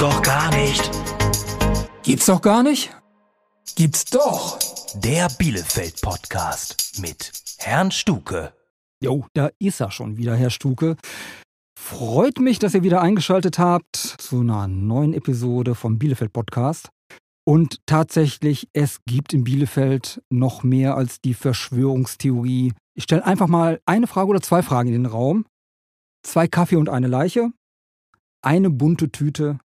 doch gar nicht. Gibt's doch gar nicht? Gibt's doch. Der Bielefeld-Podcast mit Herrn Stuke. Jo, da ist er schon wieder, Herr Stuke. Freut mich, dass ihr wieder eingeschaltet habt zu einer neuen Episode vom Bielefeld-Podcast. Und tatsächlich, es gibt in Bielefeld noch mehr als die Verschwörungstheorie. Ich stelle einfach mal eine Frage oder zwei Fragen in den Raum. Zwei Kaffee und eine Leiche. Eine bunte Tüte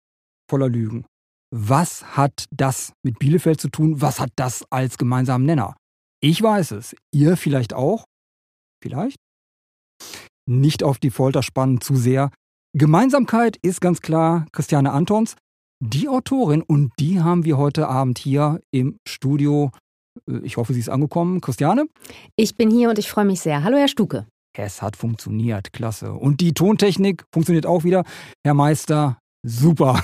voller Lügen. Was hat das mit Bielefeld zu tun? Was hat das als gemeinsamen Nenner? Ich weiß es. Ihr vielleicht auch? Vielleicht? Nicht auf die Folter spannen zu sehr. Gemeinsamkeit ist ganz klar Christiane Antons, die Autorin, und die haben wir heute Abend hier im Studio. Äh, ich hoffe, sie ist angekommen. Christiane? Ich bin hier und ich freue mich sehr. Hallo, Herr Stuke. Es hat funktioniert, klasse. Und die Tontechnik funktioniert auch wieder. Herr Meister, super.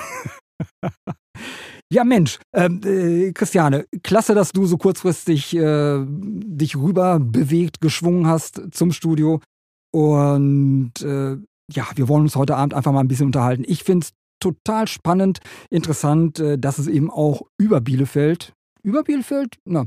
ja, Mensch, ähm, äh, Christiane, klasse, dass du so kurzfristig äh, dich rüber bewegt, geschwungen hast zum Studio. Und äh, ja, wir wollen uns heute Abend einfach mal ein bisschen unterhalten. Ich finde es total spannend, interessant, äh, dass es eben auch über Bielefeld über Bielefeld, na,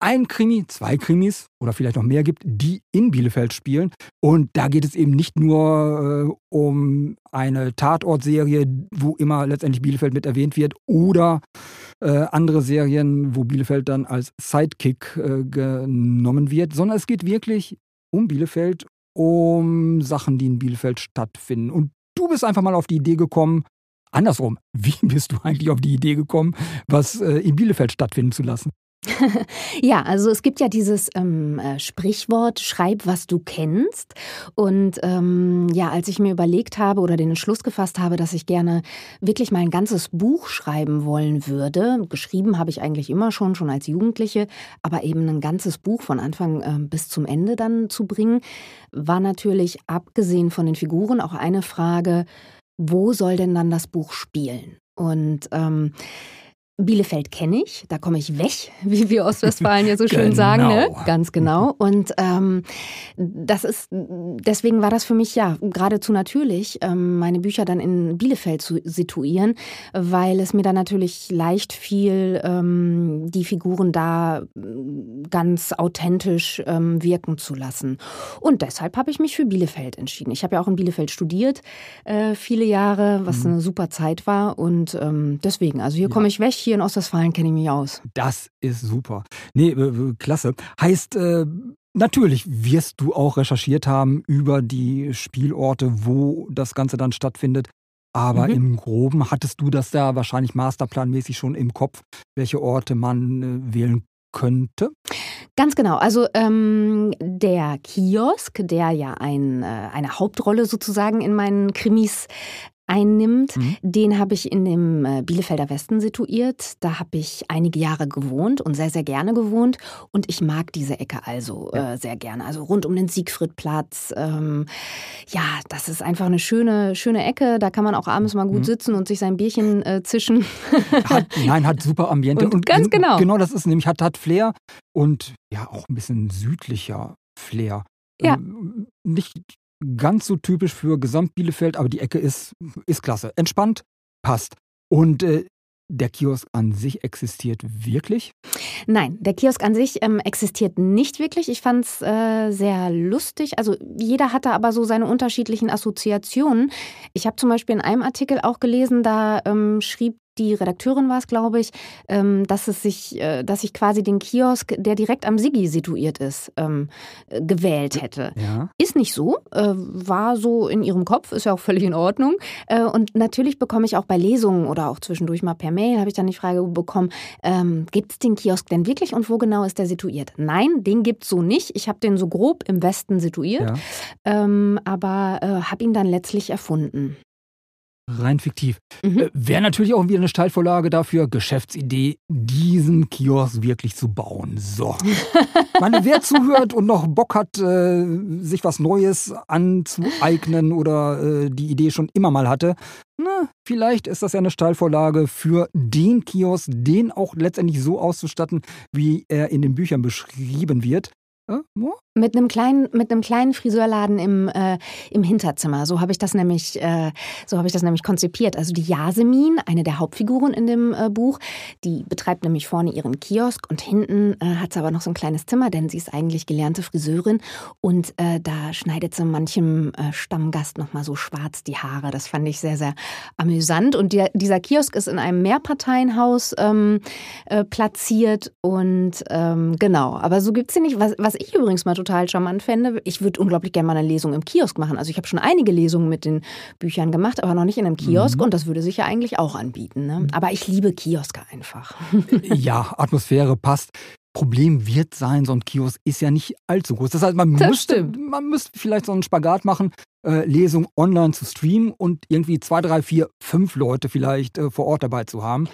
ein Krimi, zwei Krimis oder vielleicht noch mehr gibt, die in Bielefeld spielen. Und da geht es eben nicht nur äh, um eine Tatortserie, wo immer letztendlich Bielefeld mit erwähnt wird, oder äh, andere Serien, wo Bielefeld dann als Sidekick äh, genommen wird, sondern es geht wirklich um Bielefeld, um Sachen, die in Bielefeld stattfinden. Und du bist einfach mal auf die Idee gekommen, Andersrum, wie bist du eigentlich auf die Idee gekommen, was äh, in Bielefeld stattfinden zu lassen? ja, also es gibt ja dieses ähm, äh, Sprichwort, schreib, was du kennst. Und ähm, ja, als ich mir überlegt habe oder den Entschluss gefasst habe, dass ich gerne wirklich mal ein ganzes Buch schreiben wollen würde, geschrieben habe ich eigentlich immer schon, schon als Jugendliche, aber eben ein ganzes Buch von Anfang äh, bis zum Ende dann zu bringen, war natürlich abgesehen von den Figuren auch eine Frage, wo soll denn dann das Buch spielen? Und ähm, Bielefeld kenne ich, da komme ich weg, wie wir Ostwestfalen ja so schön genau. sagen, ne? ganz genau. Und ähm, das ist, deswegen war das für mich ja geradezu natürlich, ähm, meine Bücher dann in Bielefeld zu situieren, weil es mir dann natürlich leicht fiel, ähm, die Figuren da ganz authentisch ähm, wirken zu lassen. Und deshalb habe ich mich für Bielefeld entschieden. Ich habe ja auch in Bielefeld studiert, äh, viele Jahre, was mhm. eine super Zeit war. Und ähm, deswegen, also hier ja. komme ich weg hier in Ostwestfalen kenne ich mich aus. Das ist super. Nee, äh, klasse. Heißt, äh, natürlich wirst du auch recherchiert haben über die Spielorte, wo das Ganze dann stattfindet. Aber mhm. im Groben hattest du das da wahrscheinlich masterplanmäßig schon im Kopf, welche Orte man äh, wählen könnte? Ganz genau. Also ähm, der Kiosk, der ja ein, äh, eine Hauptrolle sozusagen in meinen Krimis einnimmt. Mhm. Den habe ich in dem äh, Bielefelder Westen situiert. Da habe ich einige Jahre gewohnt und sehr, sehr gerne gewohnt. Und ich mag diese Ecke also ja. äh, sehr gerne. Also rund um den Siegfriedplatz. Ähm, ja, das ist einfach eine schöne, schöne Ecke. Da kann man auch abends mal gut mhm. sitzen und sich sein Bierchen äh, zischen. Hat, nein, hat super Ambiente. Und, und ganz genau. Genau, das ist nämlich, hat, hat Flair und ja, auch ein bisschen südlicher Flair. Ja. Ähm, nicht ganz so typisch für Gesamt Bielefeld, aber die Ecke ist, ist klasse. Entspannt, passt. Und äh, der Kiosk an sich existiert wirklich? Nein, der Kiosk an sich ähm, existiert nicht wirklich. Ich fand es äh, sehr lustig. Also jeder hatte aber so seine unterschiedlichen Assoziationen. Ich habe zum Beispiel in einem Artikel auch gelesen, da ähm, schrieb die Redakteurin war es, glaube ich, ähm, dass es sich, äh, dass ich quasi den Kiosk, der direkt am Sigi situiert ist, ähm, äh, gewählt hätte. Ja. Ist nicht so, äh, war so in ihrem Kopf, ist ja auch völlig in Ordnung. Und natürlich bekomme ich auch bei Lesungen oder auch zwischendurch mal per Mail, habe ich dann die Frage bekommen, ähm, gibt es den Kiosk denn wirklich und wo genau ist der situiert? Nein, den gibt es so nicht. Ich habe den so grob im Westen situiert, ja. aber habe ihn dann letztlich erfunden. Rein fiktiv. Mhm. Äh, Wäre natürlich auch wieder eine Steilvorlage dafür, Geschäftsidee, diesen Kiosk wirklich zu bauen. So. meine, wer zuhört und noch Bock hat, äh, sich was Neues anzueignen oder äh, die Idee schon immer mal hatte, na, vielleicht ist das ja eine Steilvorlage für den Kiosk, den auch letztendlich so auszustatten, wie er in den Büchern beschrieben wird. Mit einem kleinen, mit einem kleinen Friseurladen im, äh, im Hinterzimmer. So habe ich das nämlich, äh, so habe ich das nämlich konzipiert. Also die Yasemin, eine der Hauptfiguren in dem äh, Buch, die betreibt nämlich vorne ihren Kiosk und hinten äh, hat sie aber noch so ein kleines Zimmer, denn sie ist eigentlich gelernte Friseurin und äh, da schneidet sie manchem äh, Stammgast noch mal so schwarz die Haare. Das fand ich sehr, sehr amüsant. Und der, dieser Kiosk ist in einem Mehrparteienhaus ähm, äh, platziert und ähm, genau. Aber so gibt's sie nicht. Was, was ich übrigens mal total charmant fände, ich würde unglaublich gerne mal eine Lesung im Kiosk machen. Also ich habe schon einige Lesungen mit den Büchern gemacht, aber noch nicht in einem Kiosk. Mhm. Und das würde sich ja eigentlich auch anbieten. Ne? Aber ich liebe Kioske einfach. ja, Atmosphäre passt. Problem wird sein, so ein Kiosk ist ja nicht allzu groß. Das heißt, man, das müsste, man müsste vielleicht so einen Spagat machen, äh, Lesung online zu streamen und irgendwie zwei, drei, vier, fünf Leute vielleicht äh, vor Ort dabei zu haben.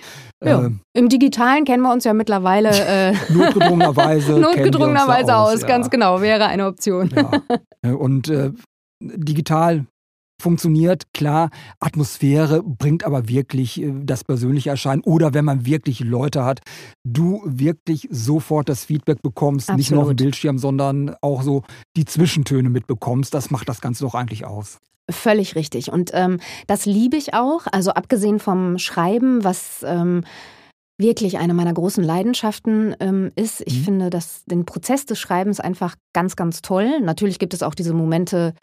Ja. Äh, Im Digitalen kennen wir uns ja mittlerweile äh, notgedrungenerweise, notgedrungenerweise aus, aus ja. ganz genau, wäre eine Option. Ja. Und äh, digital funktioniert. Klar, Atmosphäre bringt aber wirklich äh, das persönliche Erscheinen. Oder wenn man wirklich Leute hat, du wirklich sofort das Feedback bekommst, Absolut. nicht nur auf dem Bildschirm, sondern auch so die Zwischentöne mitbekommst. Das macht das Ganze doch eigentlich aus. Völlig richtig. Und ähm, das liebe ich auch. Also abgesehen vom Schreiben, was ähm, wirklich eine meiner großen Leidenschaften ähm, ist. Ich mhm. finde das, den Prozess des Schreibens einfach ganz, ganz toll. Natürlich gibt es auch diese Momente,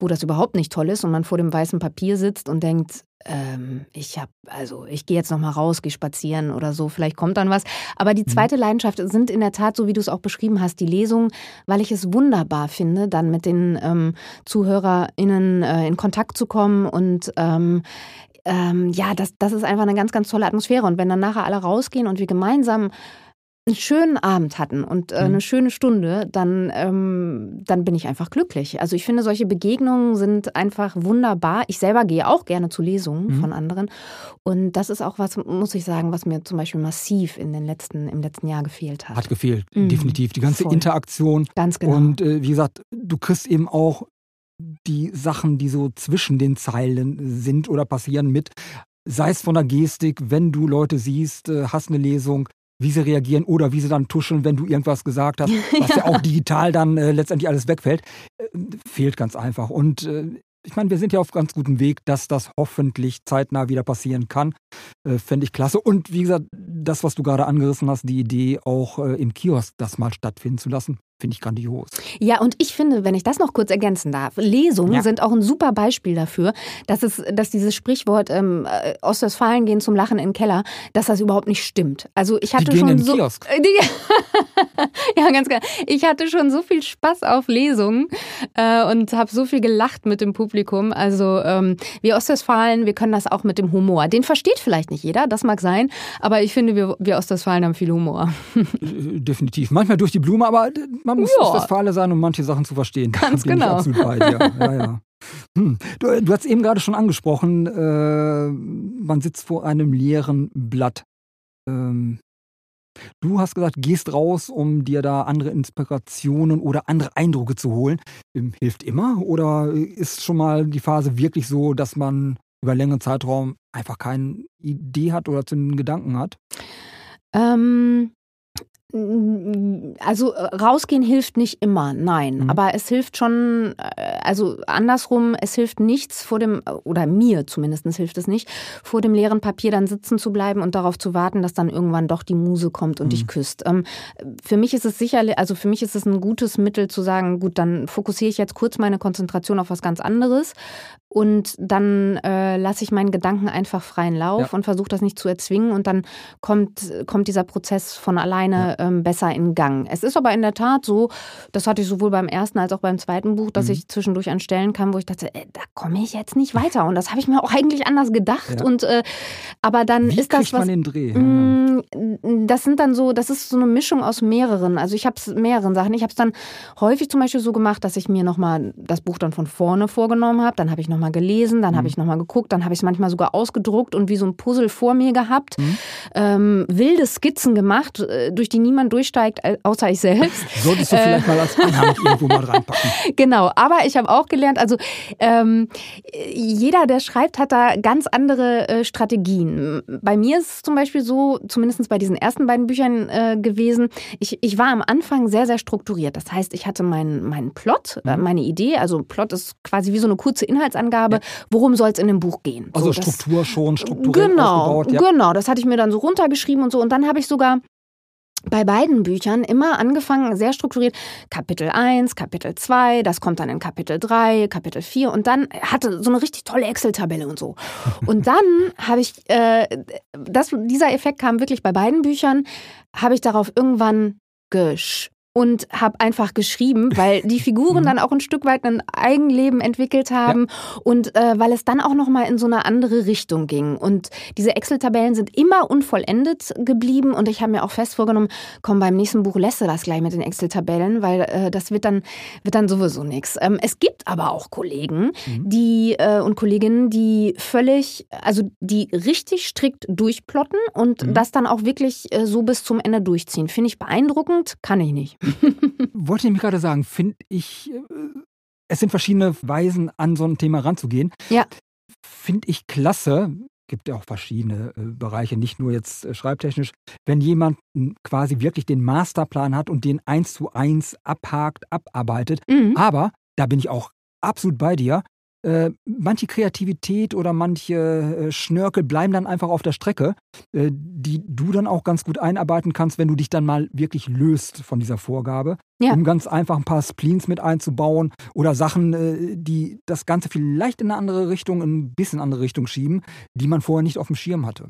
wo das überhaupt nicht toll ist und man vor dem weißen Papier sitzt und denkt, ähm, ich habe, also ich gehe jetzt noch mal raus, gehe spazieren oder so, vielleicht kommt dann was. Aber die mhm. zweite mhm. Leidenschaft sind in der Tat, so wie du es auch beschrieben hast, die Lesungen, weil ich es wunderbar finde, dann mit den ähm, ZuhörerInnen äh, in Kontakt zu kommen und ähm, ähm, ja, das, das ist einfach eine ganz, ganz tolle Atmosphäre. Und wenn dann nachher alle rausgehen und wir gemeinsam einen schönen Abend hatten und äh, eine mhm. schöne Stunde, dann, ähm, dann bin ich einfach glücklich. Also ich finde, solche Begegnungen sind einfach wunderbar. Ich selber gehe auch gerne zu Lesungen mhm. von anderen. Und das ist auch was, muss ich sagen, was mir zum Beispiel massiv in den letzten, im letzten Jahr gefehlt hat. Hat gefehlt, mhm. definitiv. Die ganze Voll. Interaktion. Ganz genau. Und äh, wie gesagt, du kriegst eben auch die Sachen, die so zwischen den Zeilen sind oder passieren mit. Sei es von der Gestik, wenn du Leute siehst, äh, hast eine Lesung, wie sie reagieren oder wie sie dann tuscheln, wenn du irgendwas gesagt hast, was ja, ja auch digital dann äh, letztendlich alles wegfällt, äh, fehlt ganz einfach. Und äh, ich meine, wir sind ja auf ganz gutem Weg, dass das hoffentlich zeitnah wieder passieren kann. Äh, Fände ich klasse. Und wie gesagt, das, was du gerade angerissen hast, die Idee, auch äh, im Kiosk das mal stattfinden zu lassen, finde ich grandios. Ja, und ich finde, wenn ich das noch kurz ergänzen darf, Lesungen ja. sind auch ein super Beispiel dafür, dass es, dass dieses Sprichwort ähm, äh, Ostwestfalen gehen zum Lachen in den Keller, dass das überhaupt nicht stimmt. Also ich hatte die schon gehen so, Kiosk. Ja, ganz klar. Ich hatte schon so viel Spaß auf Lesungen äh, und habe so viel gelacht mit dem Publikum. Also ähm, wir Ostwestfalen, wir können das auch mit dem Humor. Den versteht vielleicht nicht jeder, das mag sein, aber ich finde, wir, wir Ostwestfalen haben viel Humor. Definitiv. Manchmal durch die Blume, aber man muss ja. Westfale sein, um manche Sachen zu verstehen. Ganz genau. Bei, ja. Ja, ja. Hm. Du, du hast eben gerade schon angesprochen, äh, man sitzt vor einem leeren Blatt. Ähm, du hast gesagt, gehst raus, um dir da andere Inspirationen oder andere Eindrücke zu holen. Ähm, hilft immer? Oder ist schon mal die Phase wirklich so, dass man über längeren Zeitraum einfach keine Idee hat oder zu den Gedanken hat? Ähm, also rausgehen hilft nicht immer, nein. Mhm. Aber es hilft schon, äh, also andersrum, es hilft nichts vor dem, oder mir zumindest hilft es nicht, vor dem leeren Papier dann sitzen zu bleiben und darauf zu warten, dass dann irgendwann doch die Muse kommt und mhm. dich küsst. Ähm, für mich ist es sicherlich, also für mich ist es ein gutes Mittel zu sagen, gut, dann fokussiere ich jetzt kurz meine Konzentration auf was ganz anderes und dann äh, lasse ich meinen Gedanken einfach freien Lauf ja. und versuche das nicht zu erzwingen und dann kommt, kommt dieser Prozess von alleine ja. ähm, besser in Gang. Es ist aber in der Tat so, das hatte ich sowohl beim ersten als auch beim zweiten Buch, dass mhm. ich zwischendurch an Stellen kam, wo ich dachte, äh, da komme ich jetzt nicht weiter und das habe ich mir auch eigentlich anders gedacht ja. und äh, aber dann Wie ist das was man den Dreh? Mh, mm, das sind dann so, das ist so eine Mischung aus mehreren. Also ich habe es mehreren Sachen. Ich habe es dann häufig zum Beispiel so gemacht, dass ich mir nochmal das Buch dann von vorne vorgenommen habe, dann habe ich nochmal nochmal gelesen, dann mhm. habe ich nochmal geguckt, dann habe ich es manchmal sogar ausgedruckt und wie so ein Puzzle vor mir gehabt. Mhm. Ähm, wilde Skizzen gemacht, äh, durch die niemand durchsteigt, außer ich selbst. Solltest du vielleicht mal als Anhang irgendwo mal reinpacken. Genau, aber ich habe auch gelernt, also ähm, jeder, der schreibt, hat da ganz andere äh, Strategien. Bei mir ist es zum Beispiel so, zumindest bei diesen ersten beiden Büchern äh, gewesen, ich, ich war am Anfang sehr, sehr strukturiert. Das heißt, ich hatte meinen, meinen Plot, äh, mhm. meine Idee, also Plot ist quasi wie so eine kurze Inhaltsangabe, ja. worum soll es in dem Buch gehen. Also so, Struktur das, schon, strukturell genau. Ja. Genau, das hatte ich mir dann so runtergeschrieben und so. Und dann habe ich sogar bei beiden Büchern immer angefangen, sehr strukturiert, Kapitel 1, Kapitel 2, das kommt dann in Kapitel 3, Kapitel 4 und dann hatte so eine richtig tolle Excel-Tabelle und so. Und dann habe ich, äh, das, dieser Effekt kam wirklich bei beiden Büchern, habe ich darauf irgendwann gesch und habe einfach geschrieben, weil die Figuren dann auch ein Stück weit ein Eigenleben entwickelt haben ja. und äh, weil es dann auch noch mal in so eine andere Richtung ging und diese Excel-Tabellen sind immer unvollendet geblieben und ich habe mir auch fest vorgenommen, komm beim nächsten Buch lässt du das gleich mit den Excel-Tabellen, weil äh, das wird dann wird dann sowieso nichts. Ähm, es gibt aber auch Kollegen, mhm. die äh, und Kolleginnen, die völlig, also die richtig strikt durchplotten und mhm. das dann auch wirklich äh, so bis zum Ende durchziehen. Finde ich beeindruckend, kann ich nicht. Wollte ich mich gerade sagen, finde ich, äh, es sind verschiedene Weisen, an so ein Thema ranzugehen. Ja. Finde ich klasse. Gibt ja auch verschiedene äh, Bereiche, nicht nur jetzt äh, schreibtechnisch. Wenn jemand quasi wirklich den Masterplan hat und den eins zu eins abhakt, abarbeitet. Mhm. Aber, da bin ich auch absolut bei dir, äh, manche Kreativität oder manche äh, Schnörkel bleiben dann einfach auf der Strecke, äh, die du dann auch ganz gut einarbeiten kannst, wenn du dich dann mal wirklich löst von dieser Vorgabe ja. um ganz einfach ein paar Spleens mit einzubauen oder Sachen, äh, die das Ganze vielleicht in eine andere Richtung, ein bisschen andere Richtung schieben, die man vorher nicht auf dem Schirm hatte.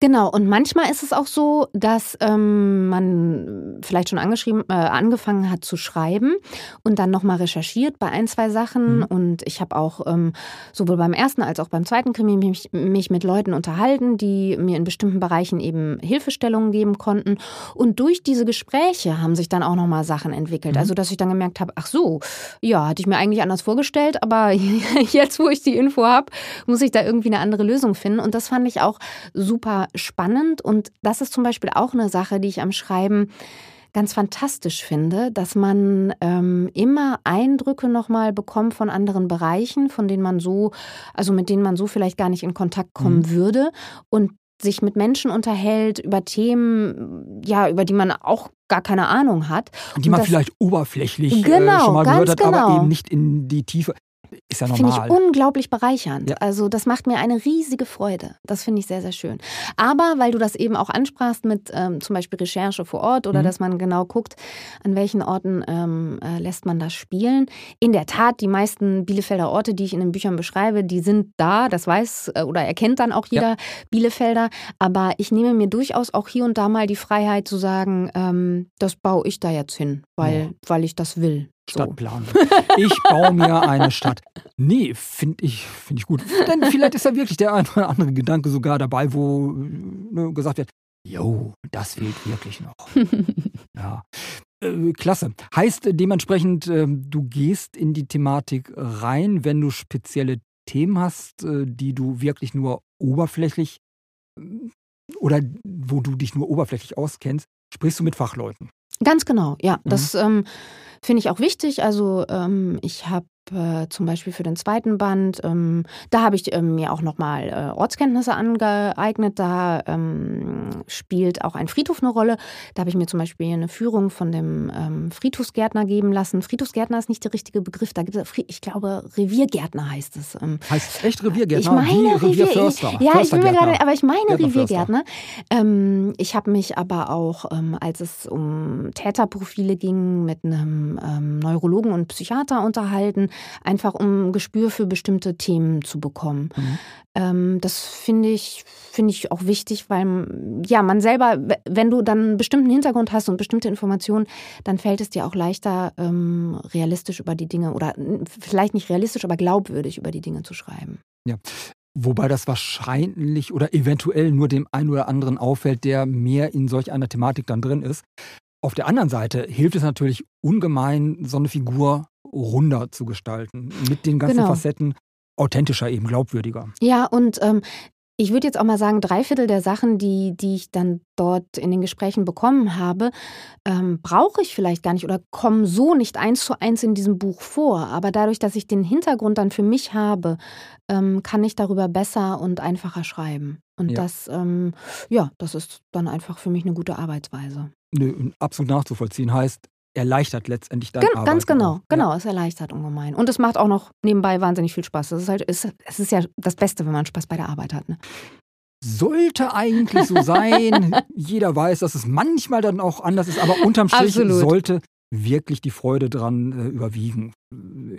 Genau, und manchmal ist es auch so, dass ähm, man vielleicht schon angeschrieben, äh, angefangen hat zu schreiben und dann nochmal recherchiert bei ein, zwei Sachen. Mhm. Und ich habe auch ähm, sowohl beim ersten als auch beim zweiten Krimi mich, mich mit Leuten unterhalten, die mir in bestimmten Bereichen eben Hilfestellungen geben konnten. Und durch diese Gespräche haben sich dann auch nochmal Sachen entwickelt entwickelt. Mhm. Also, dass ich dann gemerkt habe, ach so, ja, hatte ich mir eigentlich anders vorgestellt, aber jetzt, wo ich die Info habe, muss ich da irgendwie eine andere Lösung finden. Und das fand ich auch super spannend. Und das ist zum Beispiel auch eine Sache, die ich am Schreiben ganz fantastisch finde, dass man ähm, immer Eindrücke nochmal bekommt von anderen Bereichen, von denen man so, also mit denen man so vielleicht gar nicht in Kontakt kommen mhm. würde. Und sich mit Menschen unterhält über Themen, ja, über die man auch gar keine Ahnung hat. Die man vielleicht oberflächlich genau, äh, schon mal gehört hat, genau. aber eben nicht in die Tiefe. Ist ja normal. Finde ich unglaublich bereichernd. Ja. Also das macht mir eine riesige Freude. Das finde ich sehr, sehr schön. Aber weil du das eben auch ansprachst mit ähm, zum Beispiel Recherche vor Ort oder mhm. dass man genau guckt, an welchen Orten ähm, äh, lässt man das spielen. In der Tat, die meisten Bielefelder Orte, die ich in den Büchern beschreibe, die sind da. Das weiß äh, oder erkennt dann auch jeder ja. Bielefelder. Aber ich nehme mir durchaus auch hier und da mal die Freiheit zu sagen, ähm, das baue ich da jetzt hin, weil, oh. weil ich das will. Stadtplanung. Ich baue mir eine Stadt. Nee, finde ich, find ich gut. Denn vielleicht ist da wirklich der ein oder andere Gedanke sogar dabei, wo ne, gesagt wird, jo, das fehlt wirklich noch. ja. Äh, klasse. Heißt dementsprechend, äh, du gehst in die Thematik rein, wenn du spezielle Themen hast, äh, die du wirklich nur oberflächlich äh, oder wo du dich nur oberflächlich auskennst, sprichst du mit Fachleuten. Ganz genau, ja. Mhm. Das ähm, finde ich auch wichtig. Also ähm, ich habe äh, zum Beispiel für den zweiten Band, ähm, da habe ich ähm, mir auch nochmal äh, Ortskenntnisse angeeignet. Da ähm, spielt auch ein Friedhof eine Rolle. Da habe ich mir zum Beispiel eine Führung von dem ähm, Friedhofsgärtner geben lassen. Friedhofsgärtner ist nicht der richtige Begriff. Da gibt es, ich glaube, Reviergärtner heißt es. Ähm. heißt echt Reviergärtner? Ich meine Revier, Revierförster. Ja, ich bin mir gerade, aber ich meine Reviergärtner. Ähm, ich habe mich aber auch, als es um Täterprofile ging, mit einem Neurologen und Psychiater unterhalten einfach um ein Gespür für bestimmte Themen zu bekommen. Mhm. Das finde ich, finde ich auch wichtig, weil ja, man selber, wenn du dann einen bestimmten Hintergrund hast und bestimmte Informationen, dann fällt es dir auch leichter, ähm, realistisch über die Dinge oder vielleicht nicht realistisch, aber glaubwürdig über die Dinge zu schreiben. Ja. Wobei das wahrscheinlich oder eventuell nur dem einen oder anderen auffällt, der mehr in solch einer Thematik dann drin ist. Auf der anderen Seite hilft es natürlich ungemein, so eine Figur runder zu gestalten, mit den ganzen genau. Facetten. authentischer, eben glaubwürdiger. Ja, und ähm, ich würde jetzt auch mal sagen, drei Viertel der Sachen, die, die ich dann dort in den Gesprächen bekommen habe, ähm, brauche ich vielleicht gar nicht oder kommen so nicht eins zu eins in diesem Buch vor. Aber dadurch, dass ich den Hintergrund dann für mich habe, ähm, kann ich darüber besser und einfacher schreiben. Und ja. das, ähm, ja, das ist dann einfach für mich eine gute Arbeitsweise. Nö, absolut nachzuvollziehen heißt, erleichtert letztendlich deine Gen Arbeit. Ganz genau, auch. genau, ja. es erleichtert ungemein. Und es macht auch noch nebenbei wahnsinnig viel Spaß. Das ist halt, es, es ist ja das Beste, wenn man Spaß bei der Arbeit hat. Ne? Sollte eigentlich so sein. Jeder weiß, dass es manchmal dann auch anders ist, aber unterm Strich Absolut. sollte wirklich die Freude dran äh, überwiegen.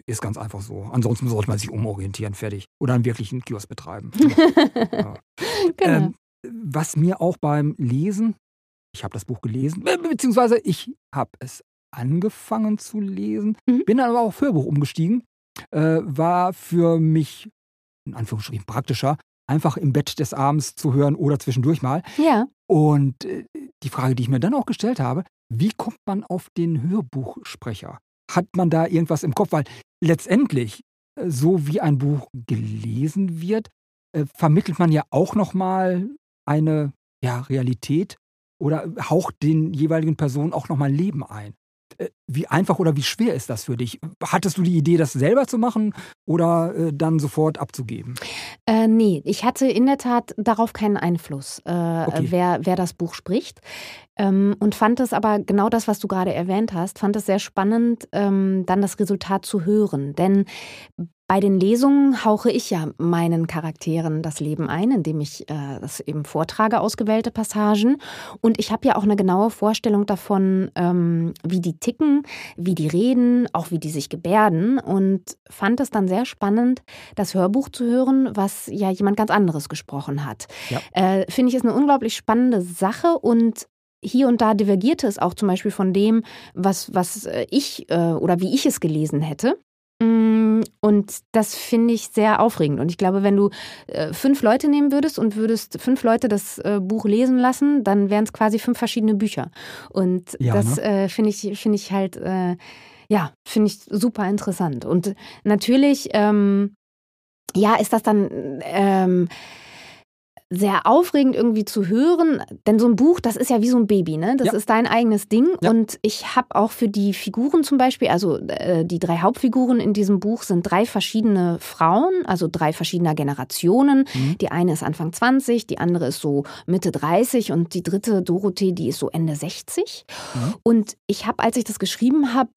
Ist ganz einfach so. Ansonsten sollte man sich umorientieren, fertig. Oder einen wirklichen Kiosk betreiben. ja. Genau. ähm, was mir auch beim Lesen, ich habe das Buch gelesen, beziehungsweise ich habe es angefangen zu lesen, Mhm. bin dann aber auch auf Hörbuch umgestiegen, äh, war für mich in Anführungsstrichen praktischer, einfach im Bett des Abends zu hören oder zwischendurch mal. ja. Und äh, die Frage, die ich mir dann auch gestellt habe, wie kommt man auf den Hörbuchsprecher? Hat man da irgendwas im Kopf? Weil letztendlich, äh, so wie ein Buch gelesen wird, äh, vermittelt man ja auch nochmal eine ja, Realität oder haucht den jeweiligen Personen auch nochmal Leben ein. Äh, Wie einfach oder wie schwer ist das für dich? Hattest du die Idee, das selber zu machen oder äh, dann sofort abzugeben? Äh, nee, ich hatte in der Tat darauf keinen Einfluss, äh, Okay. wer, wer das Buch spricht. Ähm, und fand es aber genau das, was du gerade erwähnt hast, fand es sehr spannend, ähm, dann das Resultat zu hören. Denn bei den Lesungen hauche ich ja meinen Charakteren das Leben ein, indem ich äh, das eben vortrage, ausgewählte Passagen. Und ich habe ja auch eine genaue Vorstellung davon, ähm, wie die ticken, wie die reden, auch wie die sich gebärden. Und fand es dann sehr spannend, das Hörbuch zu hören, was ja jemand ganz anderes gesprochen hat. Ja. Äh, Finde ich ist eine unglaublich spannende Sache und hier und da divergierte es auch zum Beispiel von dem, was, was äh, ich äh, oder wie ich es gelesen hätte. Mm, Und das finde ich sehr aufregend. Und ich glaube, wenn du äh, fünf Leute nehmen würdest und würdest fünf Leute das Buch lesen lassen, dann wären es quasi fünf verschiedene Bücher. Und Ja, das ne? finde ich, finde ich halt, ja, finde ich super interessant. Und natürlich, ähm, ja, ist das dann ähm, sehr aufregend irgendwie zu hören, denn so ein Buch, das ist ja wie so ein Baby, ne? Das Ja. ist dein eigenes Ding. Ja. Und ich habe auch für die Figuren zum Beispiel, also äh, die drei Hauptfiguren in diesem Buch sind drei verschiedene Frauen, also drei verschiedener Generationen. Mhm. Die eine ist Anfang 20, die andere ist so Mitte 30 und die dritte, Dorothee, die ist so Ende 60. Mhm. Und ich habe, als ich das geschrieben habe,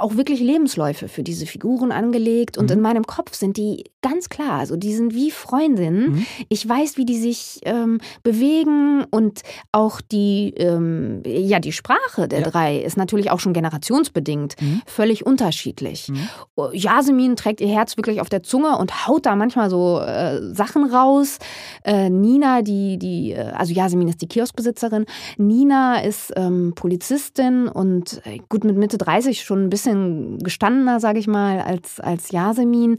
auch wirklich Lebensläufe für diese Figuren angelegt. Und Mhm. in meinem Kopf sind die ganz klar. Also die sind wie Freundinnen. Mhm. Ich weiß, wie die sich ähm, bewegen und auch die, ähm, ja, die Sprache der Ja. drei ist natürlich auch schon generationsbedingt Mhm. völlig unterschiedlich. Mhm. Oh, Yasemin trägt ihr Herz wirklich auf der Zunge und haut da manchmal so äh, Sachen raus. Äh, Nina, die, die, äh, also Yasemin ist die Kioskbesitzerin. Nina ist ähm, Polizistin und äh, gut mit Mitte 30 schon ein bisschen gestandener, sage ich mal, als, als Yasemin.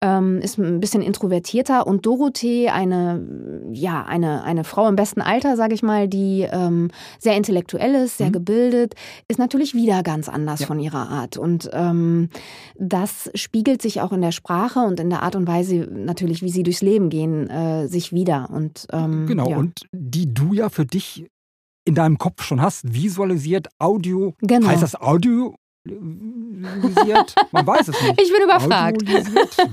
Ähm, ist ein bisschen introvertierter. Und Dorothee, eine, ja, eine, eine Frau im besten Alter, sage ich mal, die ähm, sehr intellektuell ist, sehr Mhm. gebildet, ist natürlich wieder ganz anders Ja. von ihrer Art. Und ähm, das spiegelt sich auch in der Sprache und in der Art und Weise natürlich, wie sie durchs Leben gehen, äh, sich wieder. Und, ähm, Genau, ja. und die du ja für dich in deinem Kopf schon hast, visualisiert, Audio. Genau. Heißt das Audio? Visiert? Man weiß es nicht. Ich bin überfragt.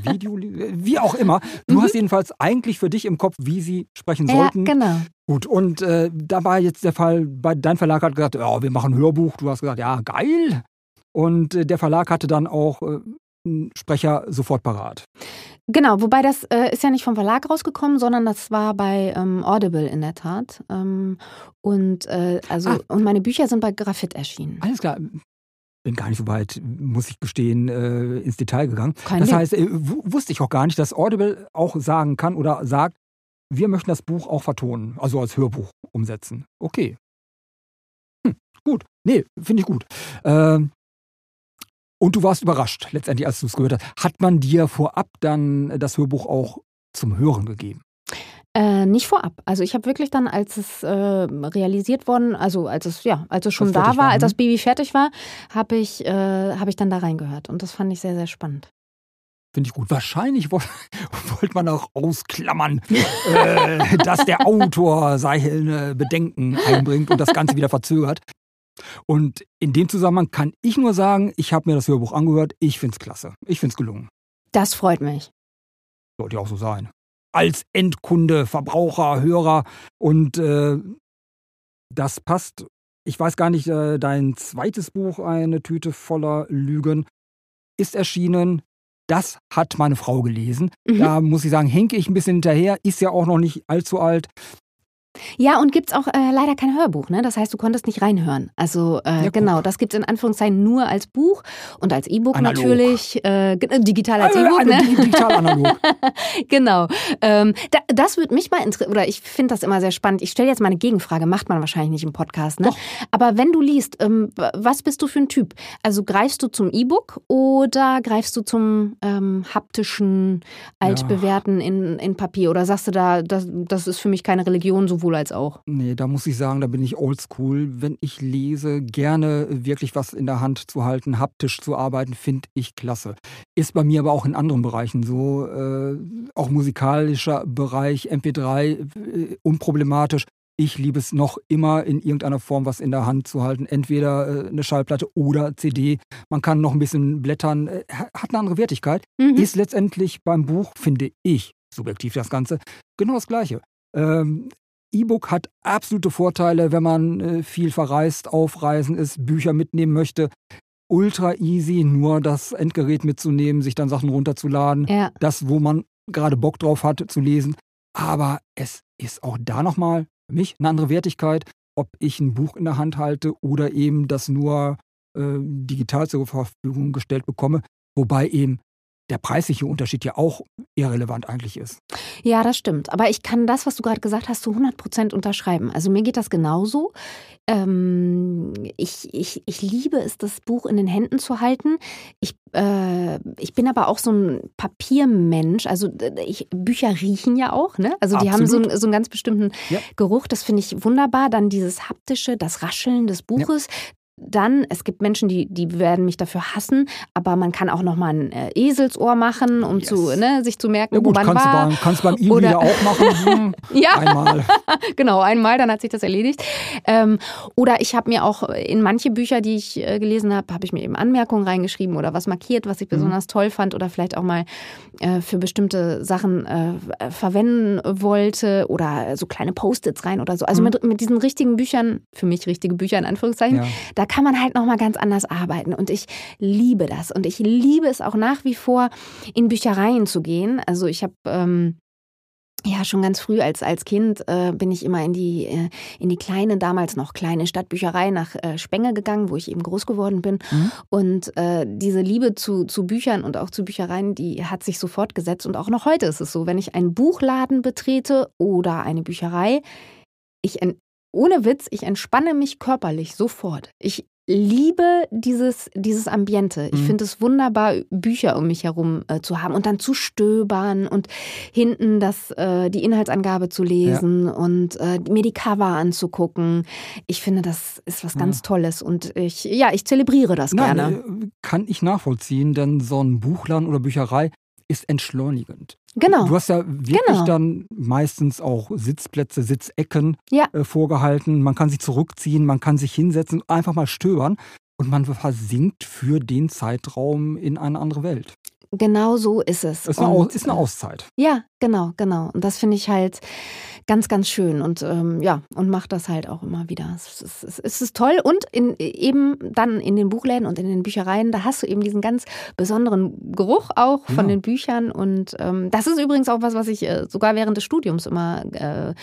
Video, wie auch immer. Du Mhm. hast jedenfalls eigentlich für dich im Kopf, wie sie sprechen Ja, sollten. genau. Gut, und äh, da war jetzt der Fall, bei, dein Verlag hat gesagt, ja, wir machen ein Hörbuch. Du hast gesagt, ja, geil. Und äh, der Verlag hatte dann auch äh, einen Sprecher sofort parat. Genau, wobei das äh, ist ja nicht vom Verlag rausgekommen, sondern das war bei ähm, Audible in der Tat. Ähm, und äh, also Ah. und meine Bücher sind bei Graphit erschienen. Alles klar. Bin gar nicht so weit, muss ich gestehen, äh, ins Detail gegangen. Kein das Ding. heißt, äh, wu- wusste ich auch gar nicht, dass Audible auch sagen kann oder sagt, wir möchten das Buch auch vertonen, also als Hörbuch umsetzen. Okay. Hm, gut. Nee, finde ich gut. Ähm, und du warst überrascht, letztendlich, als du es gehört hast. Hat man dir vorab dann das Hörbuch auch zum Hören gegeben? Äh, nicht vorab. Also ich habe wirklich dann, als es äh, realisiert worden, also als es ja, als es schon da war, war, als mhm. das Baby fertig war, habe ich, äh, habe ich dann da reingehört und das fand ich sehr, sehr spannend. Finde ich gut. Wahrscheinlich wollte wollt man auch ausklammern, äh, dass der Autor seine Bedenken einbringt und das Ganze wieder verzögert. Und in dem Zusammenhang kann ich nur sagen, ich habe mir das Hörbuch angehört. Ich finde es klasse. Ich finde es gelungen. Das freut mich. Sollte ja auch so sein. Als Endkunde, Verbraucher, Hörer und äh, das passt. Ich weiß gar nicht, äh, dein zweites Buch, Eine Tüte voller Lügen, ist erschienen. Das hat meine Frau gelesen. Mhm. Da muss ich sagen, hinke ich ein bisschen hinterher, ist ja auch noch nicht allzu alt. Ja, und gibt's auch äh, leider kein Hörbuch, ne? Das heißt, du konntest nicht reinhören. Also äh, Ja, genau, das gibt's in Anführungszeichen nur als Buch und als E-Book natürlich, äh, äh, digital als Äh, E-Book, ne? dig- digital analog. genau. Ähm, da, das würde mich mal interessieren, oder ich finde das immer sehr spannend. Ich stelle jetzt mal eine Gegenfrage, macht man wahrscheinlich nicht im Podcast, ne? Doch. Aber wenn du liest, ähm, was bist du für ein Typ? Also greifst du zum E-Book oder greifst du zum ähm, haptischen, altbewährten in, in Papier? Oder sagst du da, das, das ist für mich keine Religion, sowohl als auch? Nee, da muss ich sagen, da bin ich oldschool. Wenn ich lese, gerne wirklich was in der Hand zu halten, haptisch zu arbeiten, finde ich klasse. Ist bei mir aber auch in anderen Bereichen so, äh, auch musikalischer Bereich, MP3, äh, unproblematisch. Ich liebe es noch immer in irgendeiner Form was in der Hand zu halten. Entweder äh, eine Schallplatte oder CD. Man kann noch ein bisschen blättern. Äh, hat eine andere Wertigkeit. Mhm. Ist letztendlich beim Buch, finde ich, subjektiv das Ganze, genau das Gleiche. Ähm, E-Book hat absolute Vorteile, wenn man äh, viel verreist, auf Reisen ist, Bücher mitnehmen möchte. Ultra easy, nur das Endgerät mitzunehmen, sich dann Sachen runterzuladen. Ja. Das, wo man gerade Bock drauf hat zu lesen. Aber es ist auch da nochmal für mich eine andere Wertigkeit, ob ich ein Buch in der Hand halte oder eben das nur äh, digital zur Verfügung gestellt bekomme. Wobei eben der preisliche Unterschied ja auch irrelevant eigentlich ist. Ja, das stimmt. Aber ich kann das, was du gerade gesagt hast, zu 100 Prozent unterschreiben. Also mir geht das genauso. Ähm, ich, ich, ich liebe es, das Buch in den Händen zu halten. Ich, äh, ich bin aber auch so ein Papiermensch. Also äh, ich, Bücher riechen ja auch. Ne? Also die haben so, so einen ganz bestimmten Ja. Geruch. Das finde ich wunderbar. Dann dieses haptische, das Rascheln des Buches. Dann, es gibt Menschen, die, die werden mich dafür hassen, aber man kann auch noch mal ein äh, Eselsohr machen, um Yes. zu, ne, sich zu merken, Ja wo gut, man kannst du, war. beim, kannst du beim Oder- E-Reader auch machen. Hm, Ja, einmal. genau, einmal, dann hat sich das erledigt. Ähm, oder ich habe mir auch in manche Bücher, die ich äh, gelesen habe, habe ich mir eben Anmerkungen reingeschrieben oder was markiert, was ich besonders toll fand oder vielleicht auch mal äh, für bestimmte Sachen äh, verwenden wollte oder so kleine Post-its rein oder so. Also mit, mit diesen richtigen Büchern, für mich richtige Bücher in Anführungszeichen, Ja. da kann man halt nochmal ganz anders arbeiten. Und ich liebe das. Und ich liebe es auch nach wie vor, in Büchereien zu gehen. Also ich habe ähm, ja schon ganz früh als, als Kind äh, bin ich immer in die, äh, in die kleine, damals noch kleine Stadtbücherei nach äh, Spenge gegangen, wo ich eben groß geworden bin. Mhm. Und äh, diese Liebe zu, zu Büchern und auch zu Büchereien, die hat sich so fortgesetzt. Und auch noch heute ist es so, wenn ich einen Buchladen betrete oder eine Bücherei, ich ohne Witz, ich entspanne mich körperlich sofort. Ich liebe dieses, dieses Ambiente. Ich Mhm. finde es wunderbar, Bücher um mich herum äh, zu haben und dann zu stöbern und hinten das, äh, die Inhaltsangabe zu lesen und äh, mir die Cover anzugucken. Ich finde, das ist was Ja. ganz Tolles und ich, ja, ich zelebriere das Nein, gerne. äh, kann ich nachvollziehen, denn so ein Buchladen oder Bücherei ist entschleunigend. Genau. Du hast ja wirklich Genau. dann meistens auch Sitzplätze, Sitzecken Ja. äh, vorgehalten. Man kann sich zurückziehen, man kann sich hinsetzen, einfach mal stöbern und man versinkt für den Zeitraum in eine andere Welt. Genau so ist es. Das ist ist eine äh, Auszeit. Ja, genau, genau. Und das finde ich halt ganz, ganz schön und ähm, ja, und macht das halt auch immer wieder. Es ist, es ist, es ist toll und in, eben dann in den Buchläden und in den Büchereien, da hast du eben diesen ganz besonderen Geruch auch von Ja. den Büchern und ähm, das ist übrigens auch was, was ich äh, sogar während des Studiums immer äh,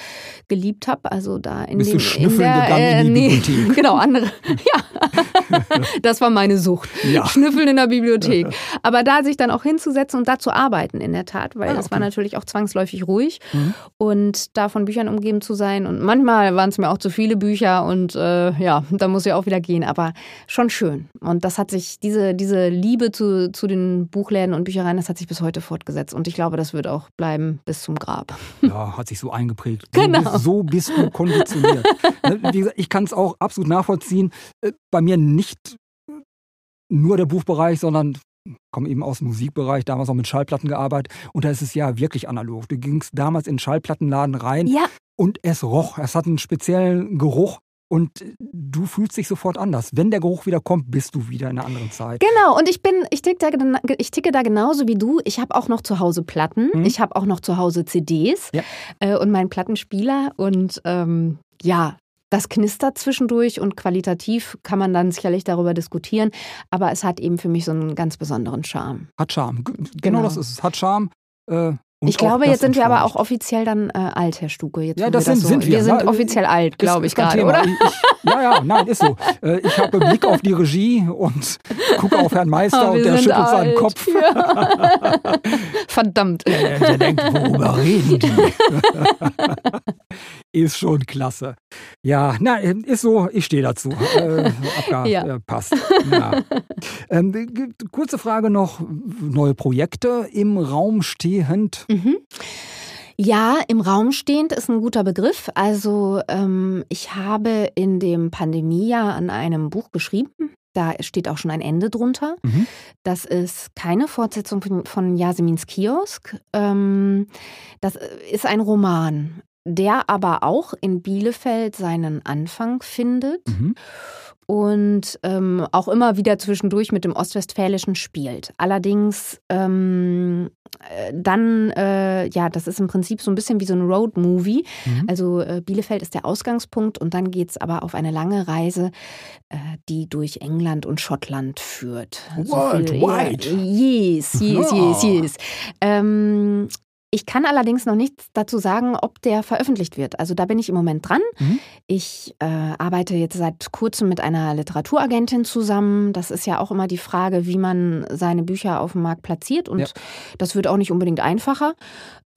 geliebt habe. Also da in Bist du den, in schnüffeln der, gegangen in die nee, Bibliothek? genau andere, ja, das war meine Sucht. Ja. Schnüffeln in der Bibliothek. Aber da sich dann auch hinzusetzen und da zu arbeiten, in der Tat, weil Ah, es war okay. natürlich auch zwangsläufig ruhig Mhm. und da von Büchern umgeben zu sein. Und manchmal waren es mir auch zu viele Bücher und äh, ja, da muss ich auch wieder gehen. Aber schon schön. Und das hat sich, diese, diese Liebe zu, zu den Buchläden und Büchereien, das hat sich bis heute fortgesetzt. Und ich glaube, das wird auch bleiben bis zum Grab. Ja, hat sich so eingeprägt. So Genau. bist, so bist du konditioniert. Ne, Wie gesagt, ich kann es auch absolut nachvollziehen. Äh, Bei mir nicht nur der Buchbereich, sondern komme eben aus dem Musikbereich, damals auch mit Schallplatten gearbeitet und da ist es ja wirklich analog. Du gingst damals in den Schallplattenladen rein Ja, und es roch. Es hat einen speziellen Geruch und du fühlst dich sofort anders. Wenn der Geruch wieder kommt, bist du wieder in einer anderen Zeit. Genau, und ich bin, ich ticke da, ich ticke da genauso wie du. Ich habe auch noch zu Hause Platten, Mhm. ich habe auch noch zu Hause CDs Ja. äh, und meinen Plattenspieler. Und ähm, ja, das knistert zwischendurch und qualitativ kann man dann sicherlich darüber diskutieren. Aber es hat eben für mich so einen ganz besonderen Charme. Hat Charme. Genau, Genau. das ist es. Hat Charme. Äh, ich glaube, jetzt sind wir aber auch offiziell dann äh, alt, Herr Stuke. Jetzt, Ja, das wir sind, so, sind wir. Wir sind Ja, offiziell alt, glaube ich gerade, oder? Ich, ich, ja, ja, nein, ist so. Äh, Ich habe Blick auf die Regie und gucke auf Herrn Meister Ah, und der schüttelt seinen alt. Kopf. Ja. Verdammt. Der, der denkt, worüber reden die? ist schon klasse. Ja, na, ist so, ich stehe dazu. Äh, abga Ja. äh, passt. Ja. Ähm, kurze Frage noch: Neue Projekte im Raum stehend? Mhm. Ja, im Raum stehend ist ein guter Begriff. Also ähm, ich habe in dem Pandemiejahr an einem Buch geschrieben. Da steht auch schon ein Ende drunter. Mhm. Das ist keine Fortsetzung von, von Yasemins Kiosk. Ähm, das ist ein Roman, der aber auch in Bielefeld seinen Anfang findet Mhm. und ähm, auch immer wieder zwischendurch mit dem Ostwestfälischen spielt. Allerdings ähm, äh, dann, äh, ja, das ist im Prinzip so ein bisschen wie so ein Road-Movie. Mhm. Also äh, Bielefeld ist der Ausgangspunkt und dann geht es aber auf eine lange Reise, äh, die durch England und Schottland führt. Worldwide. ja, yes, yes, Ja. yes, yes. Ähm, ich kann allerdings noch nichts dazu sagen, ob der veröffentlicht wird. Also da bin ich im Moment dran. Mhm. Ich äh, arbeite jetzt seit kurzem mit einer Literaturagentin zusammen. Das ist ja auch immer die Frage, wie man seine Bücher auf dem Markt platziert. Und Ja. das wird auch nicht unbedingt einfacher.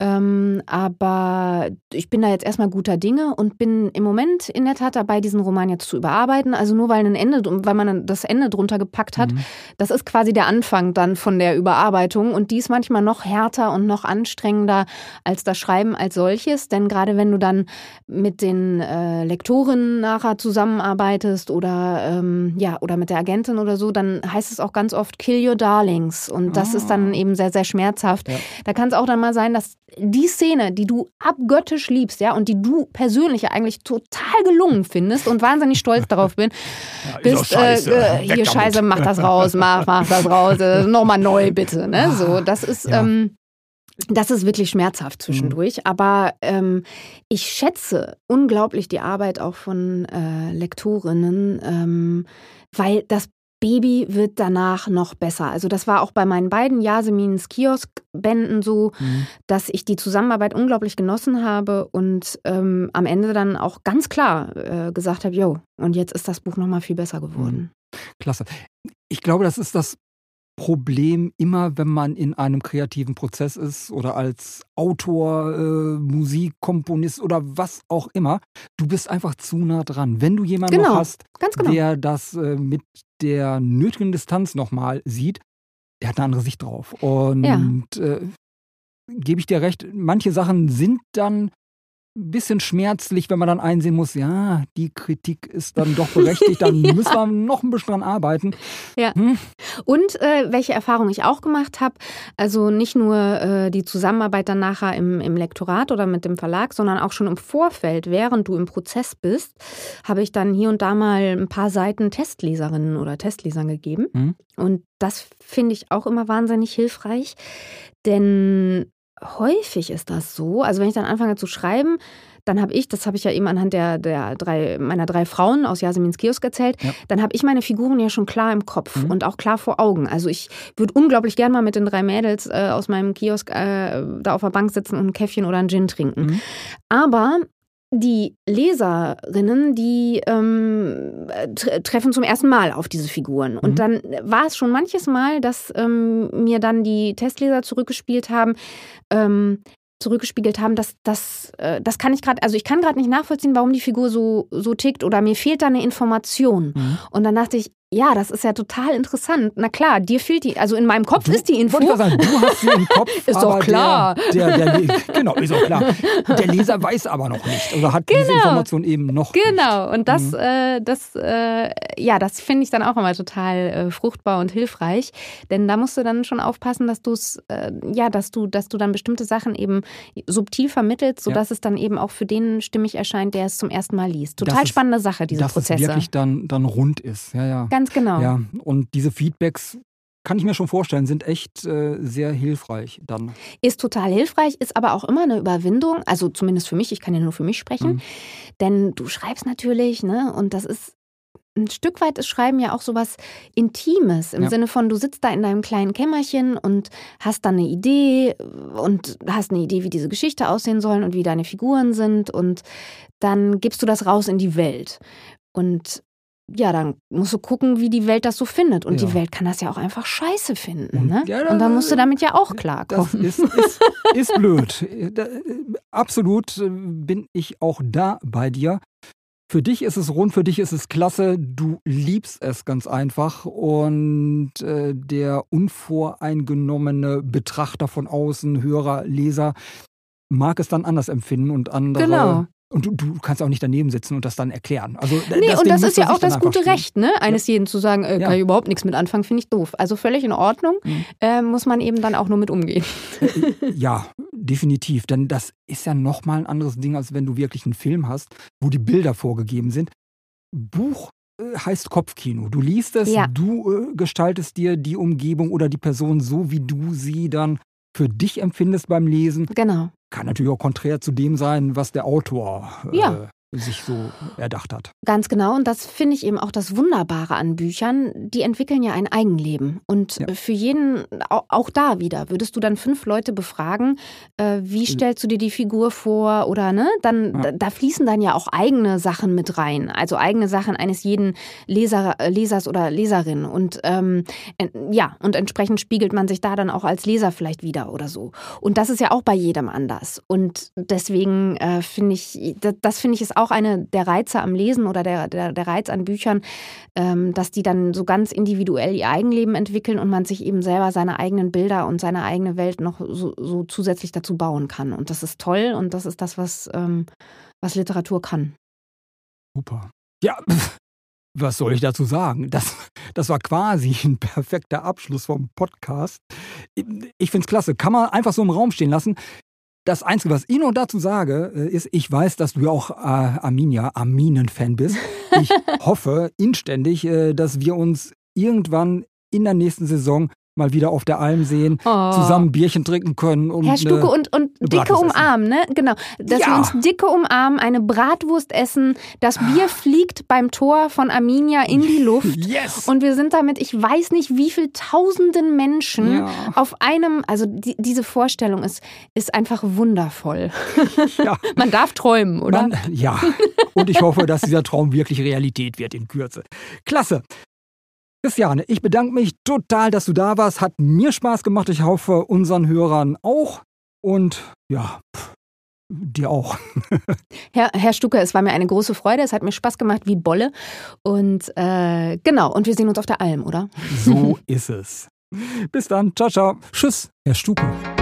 Ähm, aber ich bin da jetzt erstmal guter Dinge und bin im Moment in der Tat dabei, diesen Roman jetzt zu überarbeiten. Also nur weil ein Ende, weil man das Ende drunter gepackt hat, Mhm. das ist quasi der Anfang dann von der Überarbeitung und die ist manchmal noch härter und noch anstrengender als das Schreiben als solches, denn gerade wenn du dann mit den äh, Lektoren nachher zusammenarbeitest oder ähm, ja oder mit der Agentin oder so, dann heißt es auch ganz oft Kill Your Darlings und das ist dann eben sehr sehr schmerzhaft. Ja. Da kann es auch dann mal sein, dass die Szene, die du abgöttisch liebst, ja und die du persönlich ja eigentlich total gelungen findest und wahnsinnig stolz darauf bin, bist, äh, äh, hier Scheiße, mach das raus, mach, mach das raus, äh, nochmal neu bitte. Ne? So, das ist, Ja. ähm, das ist wirklich schmerzhaft zwischendurch. Aber ähm, ich schätze unglaublich die Arbeit auch von äh, Lektorinnen, ähm, weil das Baby wird danach noch besser. Also das war auch bei meinen beiden Yasemins Kiosk-Bänden so, Mhm. dass ich die Zusammenarbeit unglaublich genossen habe und ähm, am Ende dann auch ganz klar äh, gesagt habe, jo, und jetzt ist das Buch noch mal viel besser geworden. Klasse. Ich glaube, das ist das Problem immer, wenn man in einem kreativen Prozess ist oder als Autor, äh, Musikkomponist oder was auch immer. Du bist einfach zu nah dran. Wenn du jemanden Genau, noch hast, Ganz genau. der das äh, mit der nötigen Distanz nochmal sieht, der hat eine andere Sicht drauf. Und äh, gebe ich dir recht, manche Sachen sind dann ein bisschen schmerzlich, wenn man dann einsehen muss, ja, die Kritik ist dann doch berechtigt, dann müssen wir noch ein bisschen dran arbeiten. Und äh, welche Erfahrung ich auch gemacht habe, also nicht nur äh, die Zusammenarbeit dann nachher im, im Lektorat oder mit dem Verlag, sondern auch schon im Vorfeld, während du im Prozess bist, habe ich dann hier und da mal ein paar Seiten Testleserinnen oder Testlesern gegeben. Mhm. Und das finde ich auch immer wahnsinnig hilfreich, denn häufig ist das so, also wenn ich dann anfange zu schreiben, dann habe ich, das habe ich ja eben anhand der, der drei, meiner drei Frauen aus Yasemins Kiosk erzählt, Ja. dann habe ich meine Figuren ja schon klar im Kopf Mhm. und auch klar vor Augen. Also ich würde unglaublich gern mal mit den drei Mädels äh, aus meinem Kiosk äh, da auf der Bank sitzen und ein Käffchen oder einen Gin trinken. Mhm. Aber die Leserinnen, die ähm, tre- treffen zum ersten Mal auf diese Figuren. Und Mhm. dann war es schon manches Mal, dass ähm, mir dann die Testleser zurückgespielt haben, ähm, zurückgespiegelt haben, dass das, äh, das kann ich gerade, also ich kann gerade nicht nachvollziehen, warum die Figur so, so tickt oder mir fehlt da eine Information. Mhm. Und dann dachte ich, Ja, das ist ja total interessant. Na klar, dir fehlt die, also in meinem Kopf du, ist die Info. Wollte ich sagen, du hast sie im Kopf. ist doch klar. Der, der, der, genau, ist auch klar. Der Leser weiß aber noch nicht oder hat genau. diese Information eben noch Genau, nicht. und das, mhm. äh, das, äh, ja, das finde ich dann auch immer total äh, fruchtbar und hilfreich. Denn da musst du dann schon aufpassen, dass du es, äh, ja, dass du, dass du dann bestimmte Sachen eben subtil vermittelst, sodass ja. es dann eben auch für den stimmig erscheint, der es zum ersten Mal liest. Total das spannende ist, Sache, diese dass Prozesse. Dass es wirklich dann, dann rund ist. Ja, ja. Ganz genau. Ja, und diese Feedbacks kann ich mir schon vorstellen, sind echt äh, sehr hilfreich dann. Ist total hilfreich, ist aber auch immer eine Überwindung, also zumindest für mich, ich kann ja nur für mich sprechen, mhm. denn du schreibst natürlich, ne, und das ist ein Stück weit ist Schreiben ja auch sowas Intimes, im ja. Sinne von, du sitzt da in deinem kleinen Kämmerchen und hast dann eine Idee und hast eine Idee, wie diese Geschichte aussehen soll und wie deine Figuren sind und dann gibst du das raus in die Welt. Und ja, dann musst du gucken, wie die Welt das so findet. Und ja. die Welt kann das ja auch einfach scheiße finden. Ne? Ja, da, und dann musst du damit ja auch klarkommen. Das ist, ist, ist blöd. absolut äh, bin ich auch da bei dir. Für dich ist es rund, für dich ist es klasse. Du liebst es ganz einfach. Und äh, der unvoreingenommene Betrachter von außen, Hörer, Leser, mag es dann anders empfinden und andere genau. Und du, du, kannst auch nicht daneben sitzen und das dann erklären. Also, nee, und das ist ja auch das gute. Recht, ne? eines ja. jeden zu sagen, äh, kann ich überhaupt nichts mit anfangen, finde ich doof. Also völlig in Ordnung, mhm. äh, muss man eben dann auch nur mit umgehen. Äh, ja, definitiv. Denn das ist ja nochmal ein anderes Ding, als wenn du wirklich einen Film hast, wo die Bilder vorgegeben sind. Buch äh, heißt Kopfkino. Du liest es, ja. du äh, gestaltest dir die Umgebung oder die Person so, wie du sie dann für dich empfindest beim Lesen. Genau. Kann natürlich auch konträr zu dem sein, was der Autor ja. äh, sich so erdacht hat. Ganz genau. Und das finde ich eben auch das Wunderbare an Büchern. Die entwickeln ja ein Eigenleben. Und ja. für jeden, auch da wieder, würdest du dann fünf Leute befragen, äh, wie stellst du dir die Figur vor oder ne? Dann, ja. da fließen dann ja auch eigene Sachen mit rein. Also eigene Sachen eines jeden Leser, Lesers oder Leserin. Und ähm, ja, und entsprechend spiegelt man sich da dann auch als Leser vielleicht wieder oder so. Und das ist ja auch bei jedem anders. Und deswegen äh, finde ich, das, das finde ich ist auch eine der Reize am Lesen oder der, der, der Reiz an Büchern, ähm, dass die dann so ganz individuell ihr Eigenleben entwickeln und man sich eben selber seine eigenen Bilder und seine eigene Welt noch so, so zusätzlich dazu bauen kann. Und das ist toll und das ist das, was, ähm, was Literatur kann. Super. Ja, was soll ich dazu sagen? Das, das war quasi ein perfekter Abschluss vom Podcast. Ich finde es klasse. Kann man einfach so im Raum stehen lassen. Das Einzige, was ich noch dazu sage, äh, ist, ich weiß, dass du auch äh, Arminia, Arminen-Fan bist. Ich hoffe inständig, äh, dass wir uns irgendwann in der nächsten Saison mal wieder auf der Alm sehen, oh. zusammen Bierchen trinken können. Und Herr Stucke und, und dicke umarmen, ne? Genau. Dass ja. wir uns dicke umarmen, eine Bratwurst essen, das Bier fliegt beim Tor von Arminia in die Luft. Yes. Und wir sind damit, ich weiß nicht, wie viele tausenden Menschen ja. auf einem, also die, diese Vorstellung ist, ist einfach wundervoll. Ja. Man darf träumen, oder? Man, ja. Und ich hoffe, dass dieser Traum wirklich Realität wird in Kürze. Klasse. Christiane, ich bedanke mich total, dass du da warst. Hat mir Spaß gemacht. Ich hoffe, unseren Hörern auch. Und ja, pff, dir auch. Herr, Herr Stucker, es war mir eine große Freude. Es hat mir Spaß gemacht wie Bolle. Und äh, genau, und wir sehen uns auf der Alm, oder? So ist es. Bis dann. Ciao, ciao. Tschüss, Herr Stucker.